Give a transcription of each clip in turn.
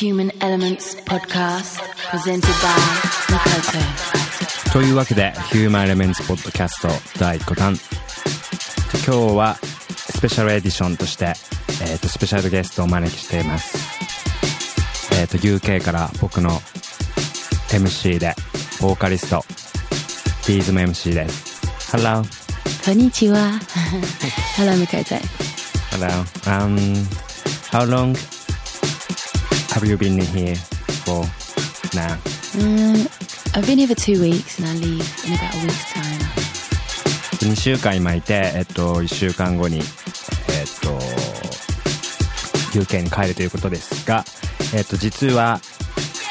Human Elements Podcast presented by Makoto. というわけで、ヒューマンエレメンツポッドキャスト第5弾。今日はスペシャルエディションとして、えっ、と、スペシャルゲストをお招きしています。えっ、と、UK から僕の MC で、ボーカリスト、ビーズム MC です。Hello. Konnichiwa. Hello, Makoto. Hello. Um, how long have you been here for now? Um, I've been here for two weeks and I leave in about a week's time. 2週間今いて、えっと、1週間後に、えっと、UK に帰るということですが、えっと、実は、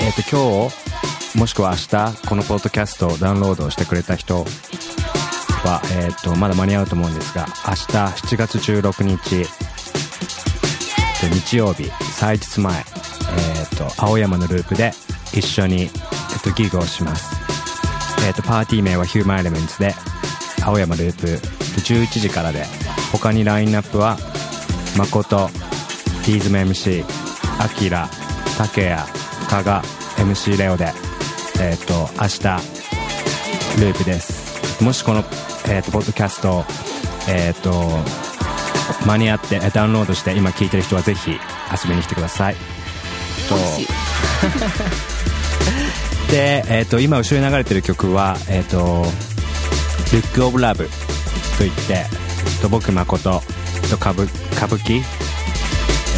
えっと、今日、もしくは明日、このポッドキャストをダウンロードしてくれた人は、えっと、まだ間に合うと思うんですが、明日、7月16日、えっと日曜日、祭日前、えっと、青山のループで一緒に、えっと、ギグをします。えっと、パーティー名はヒューマンエレメンツで、青山ループ11時からで他にラインナップは誠ディーズム MC アキラ竹谷加賀 MC レオでえっ、と明日ループですもしこの、えー、とポッドキャストえっ、と間に合ってダウンロードして今聞いてる人はぜひ遊びに来てくださいと で、えっと今後ろに流れてる曲は、えっと「ルック・オブ・ラブ」といって、えっと僕誠と歌舞歌舞伎、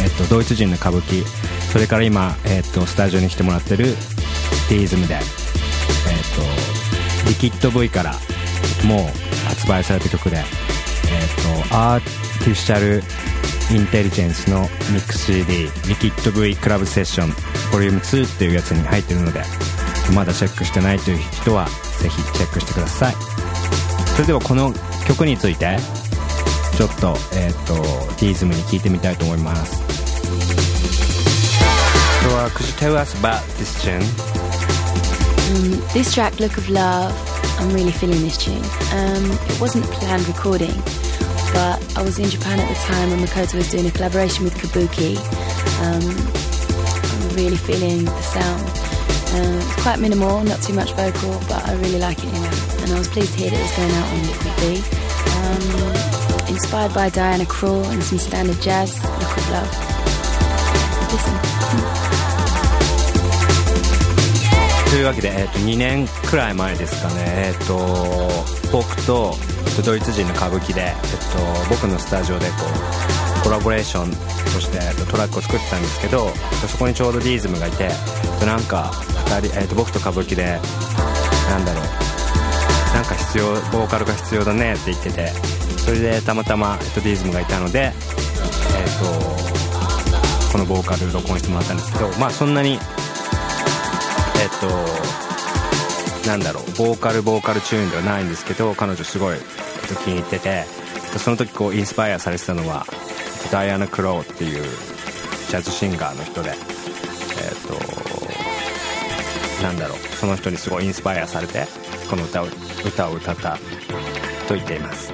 えっとドイツ人の歌舞伎それから今、えっとスタジオに来てもらってるディーズムで、えっとリキッド V からもう発売された曲で、えっとアーティフィシャルインテリジェンスのミックス CD リキッド V クラブセッションボリューム2っていうやつに入ってるのでまだチェックしてないという人はぜひチェックしてくださいそれではこの曲についてちょっとえっ、とディーズムに聞いてみたいと思います So、uh, could you tell us about this tune? Um, this track, Look of Love, I'm really feeling this tune. Um, it wasn't a planned recording, but I was in Japan at the time and Makoto was doing a collaboration with Kabuki. Um, I'm really feeling the sound. Um, it's quite minimal, not too much vocal, but I really like it anyway. And I was pleased to hear that it was going out on Liquid B. Um, inspired by Diana Krall and some standard jazz, Look of Love. Listen. というわけで、えっと2年くらい前ですかね、えっと 僕と、ドイツ人の歌舞伎で、えっと僕のスタジオでこうコラボレーションとして、えっとトラックを作ってたんですけどそこにちょうどディーズムがいて、えっとなんか2人、えっと僕と歌舞伎でなんだろうなんか必要ボーカルが必要だねって言っててそれでたまたま、えっと、ディーズムがいたので、えっとこのボーカル録音してもらったんですけどまあそんなにえっとなんだろうボーカルボーカルチューンではないんですけど彼女すごい、気に入っててその時こうインスパイアされてたのはダイアナ・クローっていうジャズシンガーの人でえっとなんだろうその人にすごいインスパイアされてこの歌を歌を歌ったと言っています。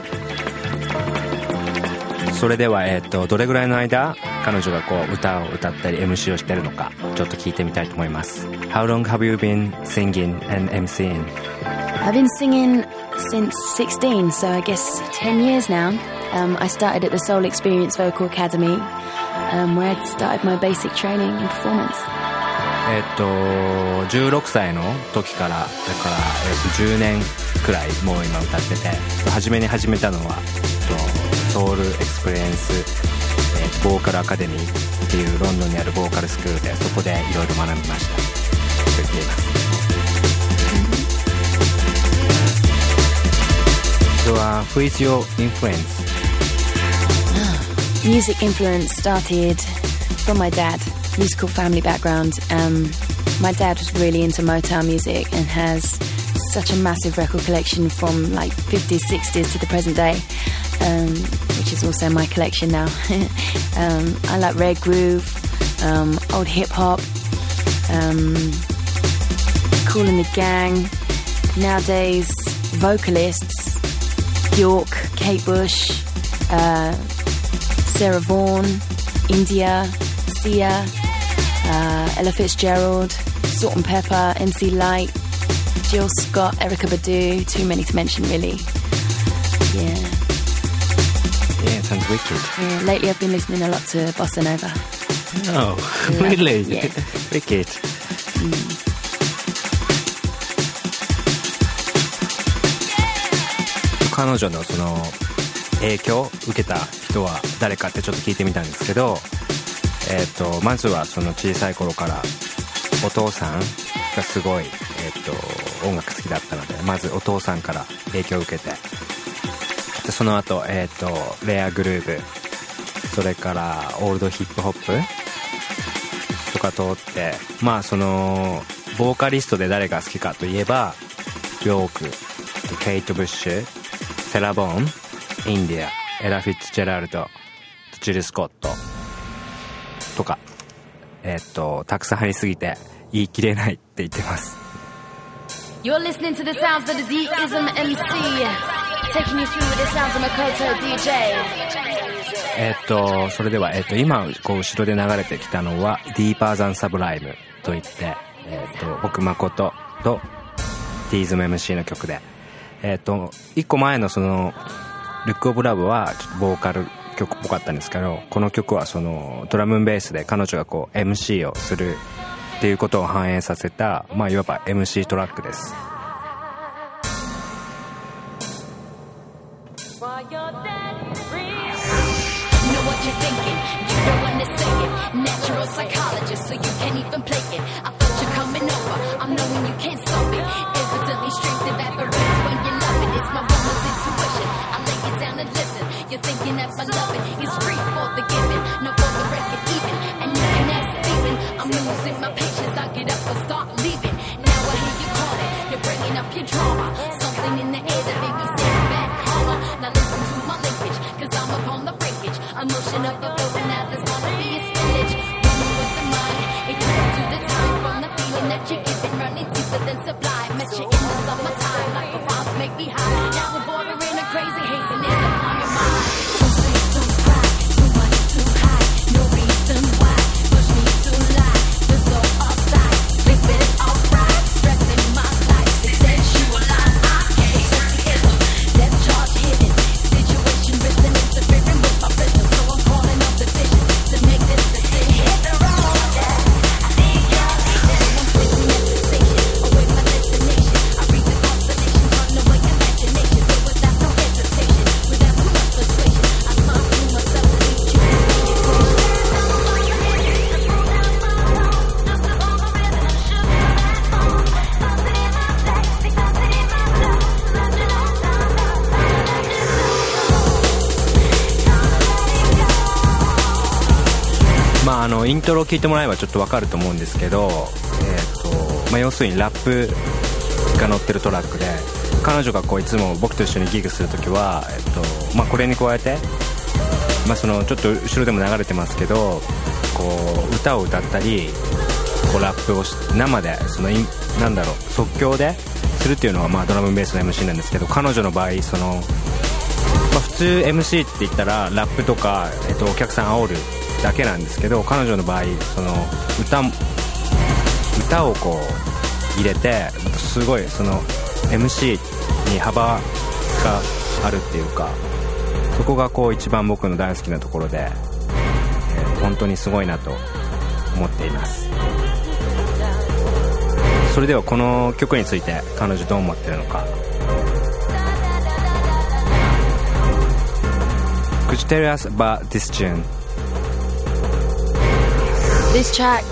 それでは、えっとどれぐらいの間彼女がこう歌を歌ったり MC をしてるのかちょっと聞いてみたいと思います How long have you been singing and MCing? I've been singing since 16, so I guess 10 years now. Um, I started at the Soul Experience Vocal Academy, um, where I started my basic training in performance. えっと16歳の時からだから、えっと10年くらいもう今歌ってて初めに始めたのは、えっとソウルエクスペリエンス、えっとボーカルアカデミーっていうロンドンにあるボーカルスクールでそこでいろいろ学びましたと言っています So, uh, who is your influence? Music influence started from my dad, musical family background. Um, my dad was really into Motown music and has such a massive record collection from like 50s, 60s to the present day, um, which is also my collection now. um, I like Red Groove, um, old hip hop, um, Cool in the Gang. Nowadays, vocalists, York, Kate Bush, uh, Sarah Vaughan, India, Sia, uh, Ella Fitzgerald, Salt and Pepper, MC Light, Jill Scott, Erica Badu. Too many to mention, really. Yeah. Yeah, sounds wicked. yeah. Lately, I've been listening a lot to Bossa Nova. Oh, Yeah. really? Yes. wicked. 彼女のその影響を受けた人は誰かってちょっと聞いてみたんですけど、えっとまずはその小さい頃からお父さんがすごい、えっと音楽好きだったのでまずお父さんから影響を受けてでその後、えっとレアグルーヴ。それからオールドヒップホップ。とか通ってまあそのボーカリストで誰が好きかといえばヨーク。ケイト・ブッシュ。セラ・ボーン。インディア。エラ・フィッツジェラルド。ジル・スコット。とか。えっとたくさんありすぎて言い切れないって言ってます。You're listening to the sounds of the D-Ism MC, えっとそれでは、えっと今こう後ろで流れてきたのは「Deeper Than Sublime」といって、えっと僕誠と t ーズム MC の曲で。えっと一個前のその「ルック・オブ・ラブ」はちょっとボーカル曲っぽかったんですけどこの曲はそのドラムンベースで彼女がこう MC をするっていうことを反映させたまあいわば MC トラックです。Natural psychologist, so you can't even play it. I felt you coming over. I'm knowing you can't stop it. Evidently, strength evaporates when you love it. It's my woman's intuition. I lay it down and listen. You're thinking that my loving is free for the giving, no for the record even. And you can ask Steven. I'm losing my patience. I get up and start leaving. Now I hear you calling. You're bringing up your drama. Something in the air that made me stand back calmer. Now listen to my linkage, cause I'm upon the breakage. Emotion of the イントロを聞いてもらえばちょっとわかると思うんですけど、えーとまあ、要するにラップが乗ってるトラックで彼女がこういつも僕と一緒にギグするときは、えっとまあ、これに加えて、まあ、そのちょっと後ろでも流れてますけどこう歌を歌ったりこうラップを生でそのなんだろう即興でするっていうのがまあドラムベースの MC なんですけど彼女の場合そのまあ、普通 MC って言ったらラップとか、えっと、お客さん煽るだけなんですけど彼女の場合その歌歌をこう入れてすごいその MC に幅があるっていうかそこがこう一番僕の大好きなところで、えー本当にすごいなと思っていますそれではこの曲について彼女どう思ってるのか Could you tell us about this tune? This track,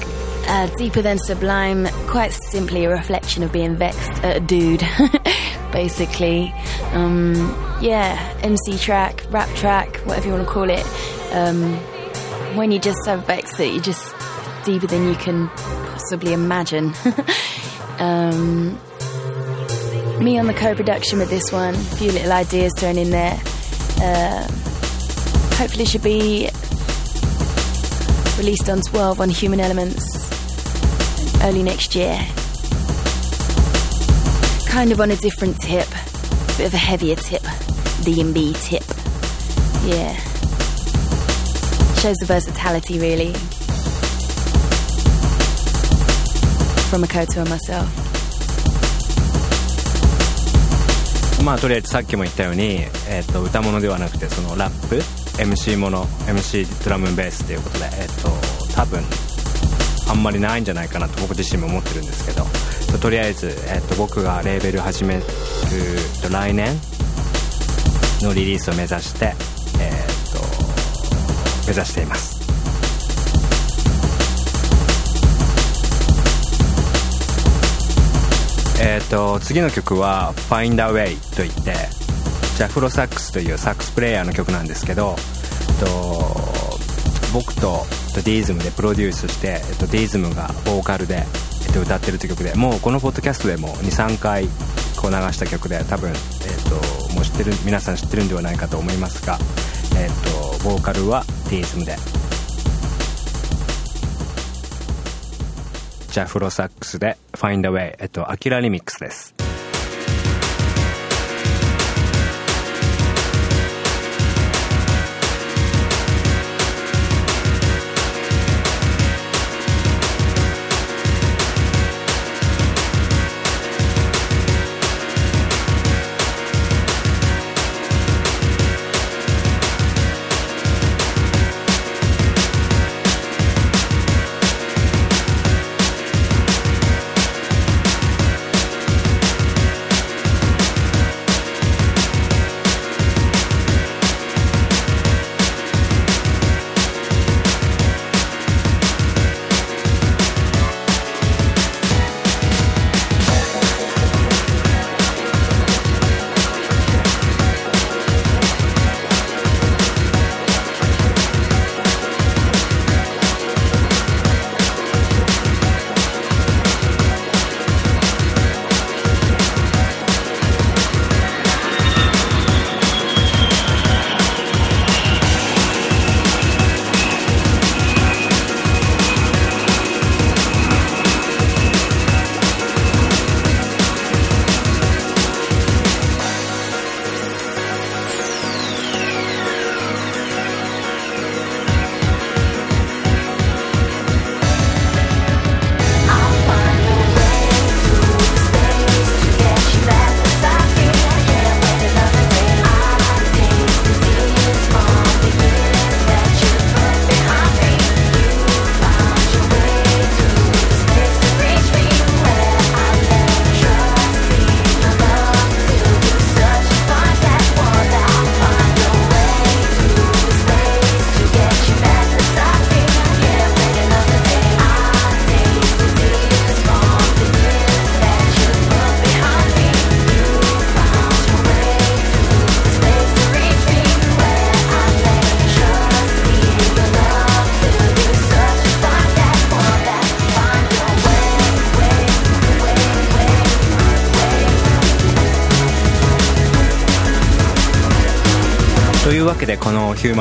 uh, Deeper Than Sublime, quite simply a reflection of being vexed at a dude, basically. Um, yeah, MC track, rap track, whatever you want to call it. Um, when you're just so vexed that you're just deeper than you can possibly imagine. um, me on the co-production with this one, a few little ideas thrown in there. Uh, hopefully should be released on 12 on Human Elements early next year. Kind of on a different tip, bit of a heavier tip, D&B tip. Yeah. Shows the versatility really. from Makoto and myself. まあとりあえずさっきも言ったように、えー、と歌物ではなくてそのラップ MC もの MC ドラムベースということで、えー、と多分あんまりないんじゃないかなと僕自身も思ってるんですけどとりあえず、えー、と僕がレーベル始めると来年のリリースを目指して、えー、と目指しています。えー、と次の曲は「Find a Way」といってジャフロサックスというサックスプレーヤーの曲なんですけど、えっと、僕とディーズムでプロデュースして、えっと、ディーズムがボーカルで、えっと、歌ってるという曲でもうこのポッドキャストでも23回こう流した曲で多分、えっと、もう知ってる皆さん知ってるんではないかと思いますが、えっと、ボーカルはディーズムでジャフロサックスで Find a Way、えっと、アキラリミックスです。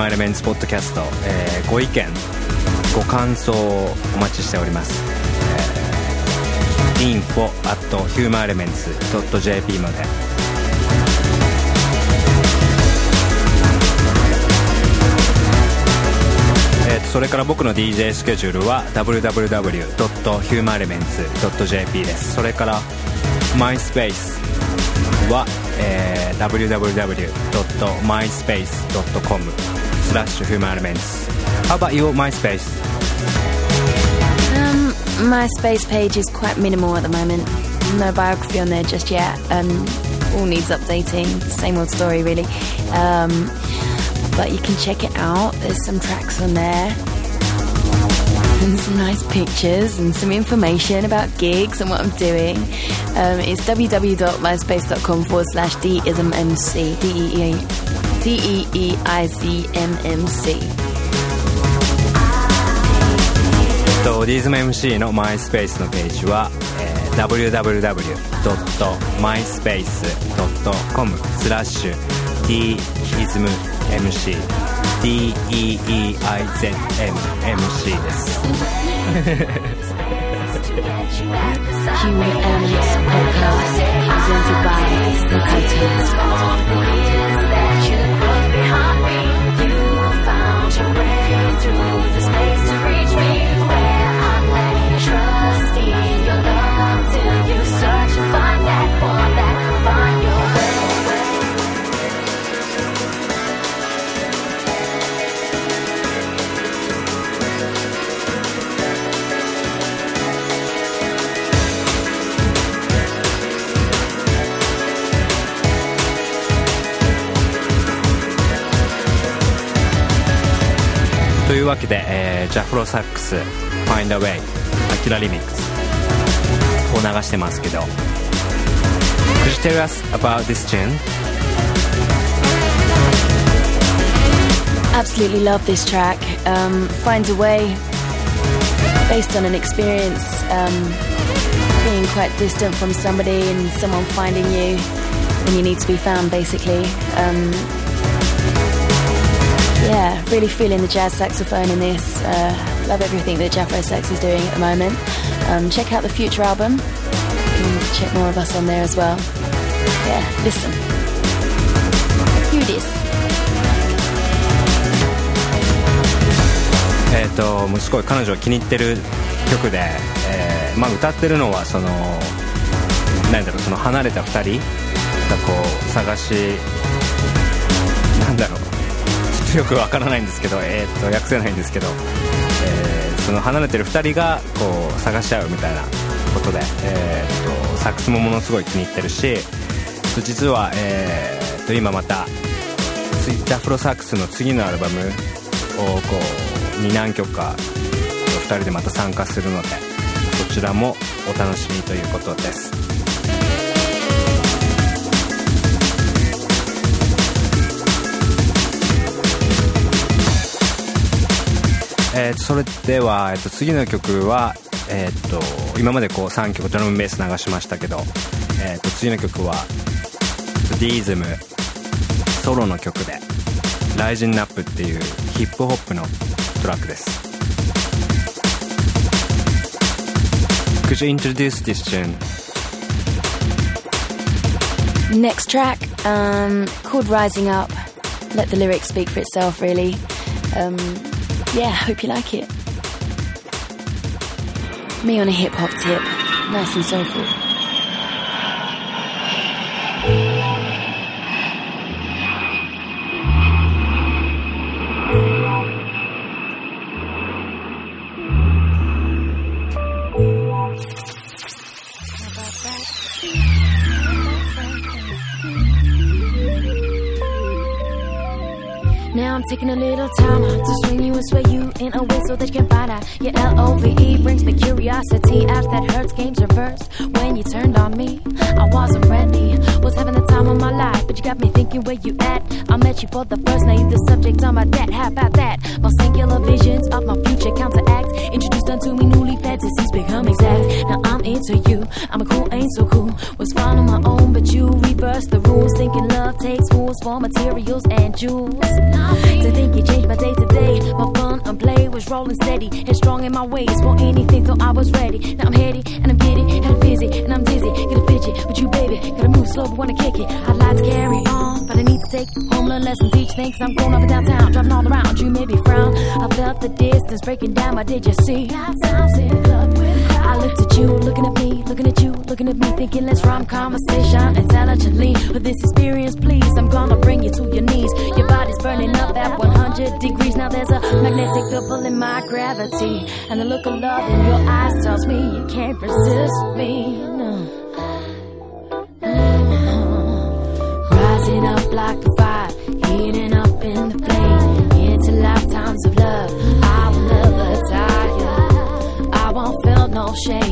マイレメンツポッドキャスト、えー、ご意見ご感想をお待ちしております。インフォアットヒューマーエレメンツドット JP まで。えとそれから僕の DJ スケジュールは www.humanelements.jp です。それから MySpace は、えー、www.myspace.com slash humanarments. How about your MySpace? Um, MySpace page is quite minimal at the moment. No biography on there just yet. Um, all needs updating. Same old story, really. Um, but you can check it out. There's some tracks on there. And some nice pictures and some information about gigs and what I'm doing. Um, it's www.myspace.com forward slash dismmc D-E-E. D-E-E-I-Z-M-M-C. とディズム MC の MySpace のページは、えー、www.myspace.com スラッシュ deismmc D-E-E-I-Z-M-M-C です Human Elements Podcast presented by Through the space to reach me where I'm letting trust in your love わけで、えージャフロサックス「Find a Way」アキラリミックスを流してますけど Could you tell us about this tune? Absolutely love this track. Um, finds a way based on an experience um, being quite distant from somebody and someone finding you when you need to be found, basically. Um, yeah, really feeling the jazz saxophone in this. Uh, love everything that Jafro Sax is doing at the moment. Um, check out the Future album. You can check more of us on there as well. Yeah, listen. Hear this. えっ、ともうすごい彼女が気に入ってる曲で、えーまあ、歌ってるのはそのなんだろうその離れた2人がこう探しなんだろうちょっ よくわからないんですけど、えー、と訳せないんですけど、えーその離れてる2人がこう探し合うみたいなことで、えー、とサックスもものすごい気に入ってるし実は、えー、と今またツイッターフロサックスの次のアルバムをこうに何曲か2人でまた参加するのでそちらもお楽しみということです。えーとそれでは、えーと次の曲は、えー、と今までこう3曲ドラムベース流しましたけど、えー、と次の曲はディーズムソロの曲で「ライジンナップっていうヒップホップのトラックです Could you introduce this tune? Next track, um, called Rising Up. Let the lyrics speak for itself, really. Um, yeah, hope you like it. Me on a hip hop tip, nice and soulful. Now I'm taking a little time out to sway you in a way so that you can find out. Your L-O-V-E brings me curiosity. As that hurts, games reversed when you turned on me. I wasn't ready, was having the time of my life, but you got me thinking where you at. I met you for the first night, the subject on my debt. How about that? My singular visions of my future counteract. Introduced unto me newly fantasies become exact. Now I'm into you, I'm a cool, ain't so cool. Was fine on my own, but you reversed the rules. Thinking love takes fools for materials and jewels. To think you changed my day to day. My fun and play was rolling steady and strong in my ways for anything till I was ready. Now I'm heady and I'm giddy and I'm busy and I'm dizzy. Get a fidget with you, baby. Gotta move slow, but wanna kick it. I'd like to carry on, but I need to take home learn lessons, teach things. I'm going up and downtown, driving all around. You made me frown. I felt the distance breaking down. But did you see? I looked at you, looking at me, looking at you, looking at me, thinking let's rhyme conversation intelligently. With this experience, please, I'm gonna bring you to your knees. Your body's burning up at 100 degrees. Now there's a magnetic couple in my gravity, and the look of love in your eyes tells me you can't resist me. No. Shame.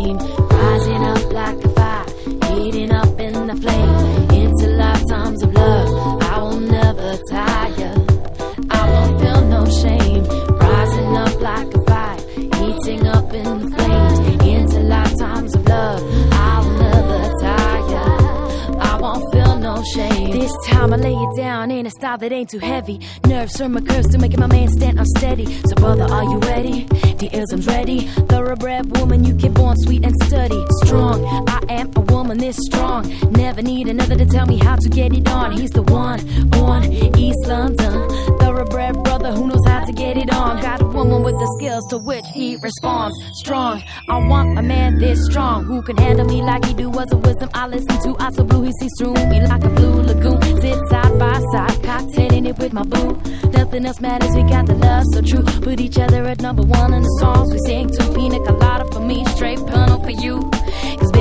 This time I lay it down in a style that ain't too heavy. Nerves turn my curves to making my man stand unsteady. So brother, are you ready? The ism's ready. Thoroughbred woman, you get born sweet and sturdy. Strong, I am a woman this strong. Never need another to tell me how to get it on. He's the one on East London. Thoroughbred brother who knows how to get it on. Got a woman with the skills to which he responds. Strong, I want a man this strong who can handle me like he do. Was a wisdom I listen to. I so blue, he sees through me like a blue lagoon. Sit side by side, cocktailing it with my boo. Nothing else matters, we got the love so true. Put each other at number one in the songs we sing to. Pina colada for me, straight panel for you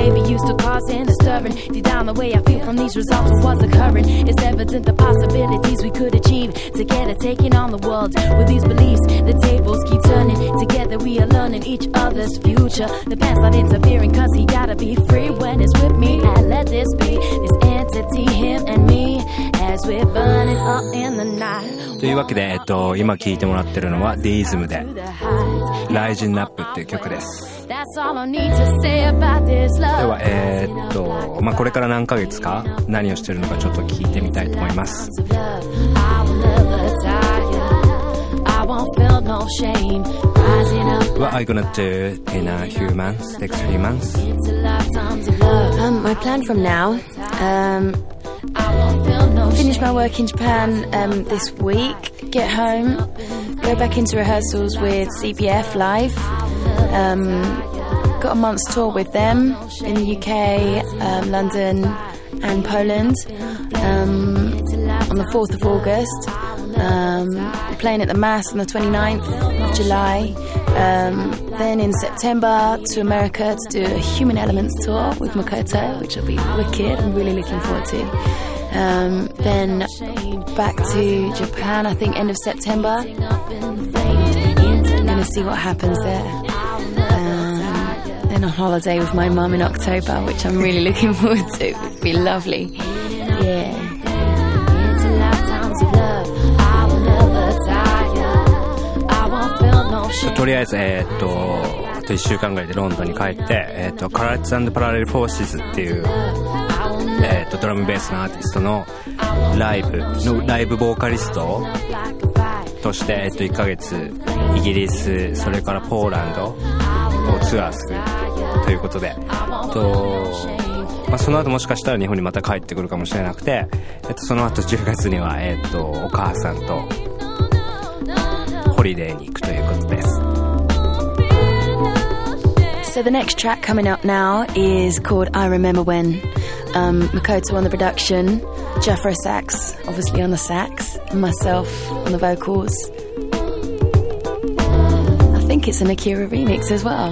Cause baby used to call causing a stirring. Deep down the way I feel from these results of what's occurring. It's evident the possibilities we could achieve together, taking on the world with these beliefs. The tables keep turning. Together we are learning each other's future. The past not interfering, cause he gotta be free when it's with me. And let this be this entity, him and me, as we're burning up in the night. というわけで、えっと、今聴いてもらってるのはデイズムで To the heights. ライジンナップっていう曲です。 That's all I need to say about this で love. は、えーっと、まあ、これから何ヶ月か何をしてるのかちょっと聞いてみたいと思います。 of love. I will never tire. I won't feel no shame. Rising up What are you gonna do in a few months, next few months? into lifetimes of love. Um, my plan from now, um, I won't feel no finish shame. my work in Japan um, this week, get home, go back into rehearsals with CBF live. Um, got a month's tour with them in the UK, um, London, and Poland. Um, on the 4th of August, um, playing at the Mass on the 29th of July. Um, then in September to America to do a Human Elements tour with Makoto, which will be wicked. I'm really looking forward to. Um, then back to Japan, I think end of September. I'm Gonna see what happens there. とりあえず、あと1週間ぐらいでロンドンに帰って、えー、っと、カラッチパラレルフォーシーズっていう、ドラムベースのアーティストのライブ、ボーカリストとして、1ヶ月、イギリス、それからポーランドをツアーする。ということで、と、まあ、その後もしかしたら日本にまた帰ってくるかもしれなくて、えっと、その後10月には、えっと、お母さんとホリデーに行くということです。So the next track coming up now is called I Remember When. Um, Makoto on the production, Jeffro sax, obviously on the sax, and myself on the vocals. I think it's an Akira remix as well.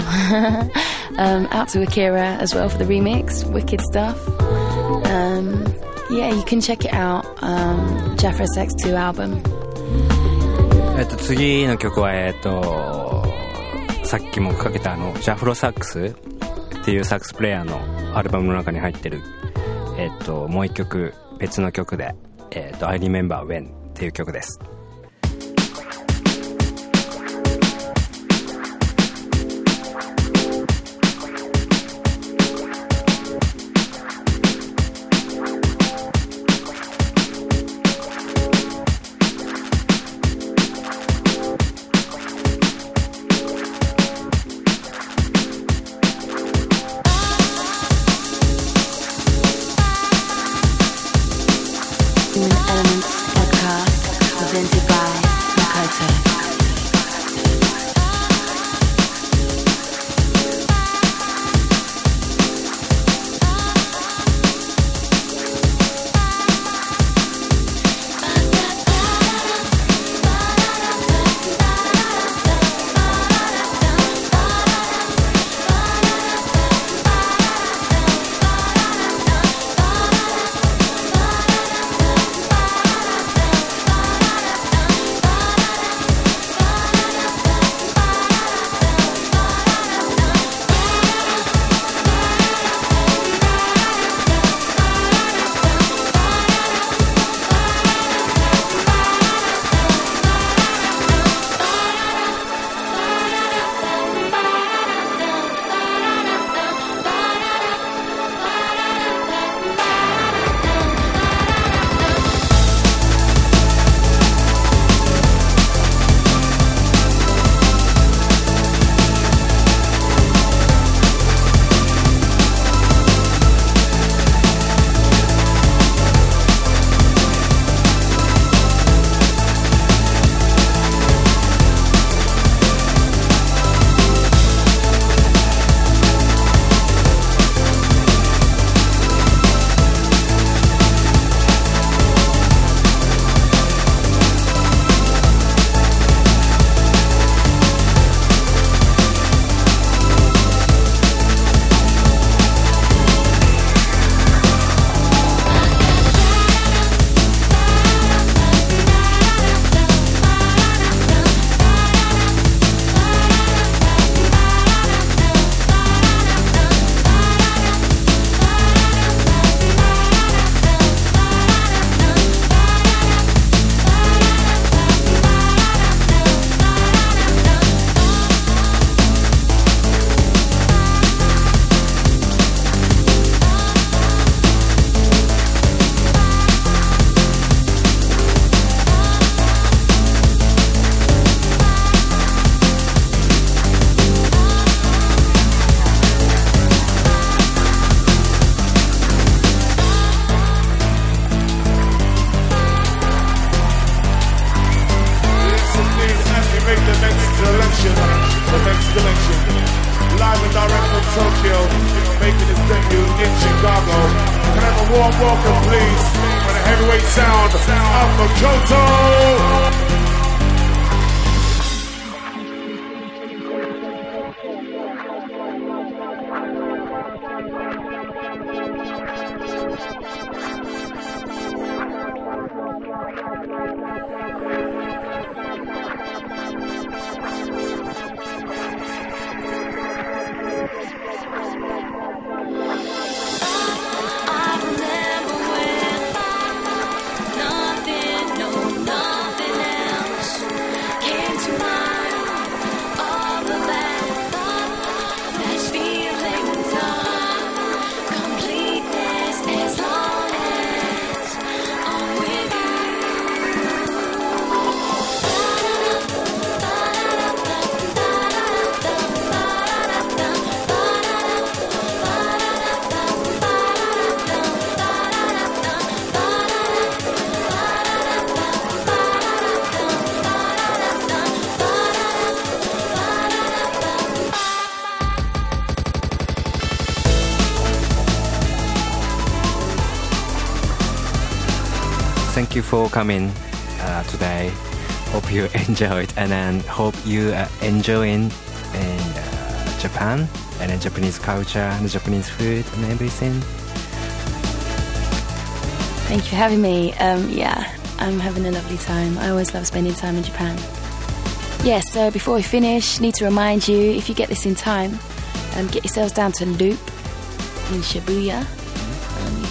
Um, out to Akira as well for the remix. Wicked stuff. Um, yeah, you can check it out. Um, Jeffro Sax 2 album. えっと、次の曲は、えっと、さっきもかけたあの、ジャフロサックスっていうサックスプレイヤーのアルバムの中に入ってる、えっと、もう一曲、別の曲で、えっと、I Remember When っていう曲です。For coming uh, today. Hope you enjoyed and then hope you are enjoying in uh, Japan and then Japanese culture and Japanese food and everything. Thank you for having me. Um, yeah, I'm having a lovely time. I always love spending time in Japan. Yeah, so before we finish, need to remind you if you get this in time, um, get yourselves down to Loop in Shibuya.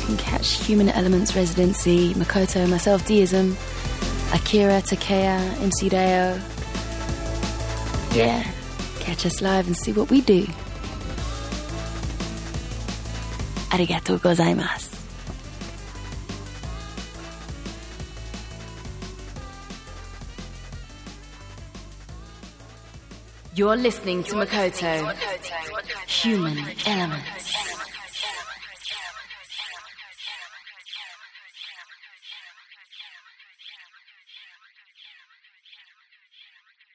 Can catch Human Elements Residency, Makoto, myself, Deism, Akira, Takea, MC Deo. Yeah, catch us live and see what we do. Arigatou gozaimasu. You're listening to Makoto. Human Elements.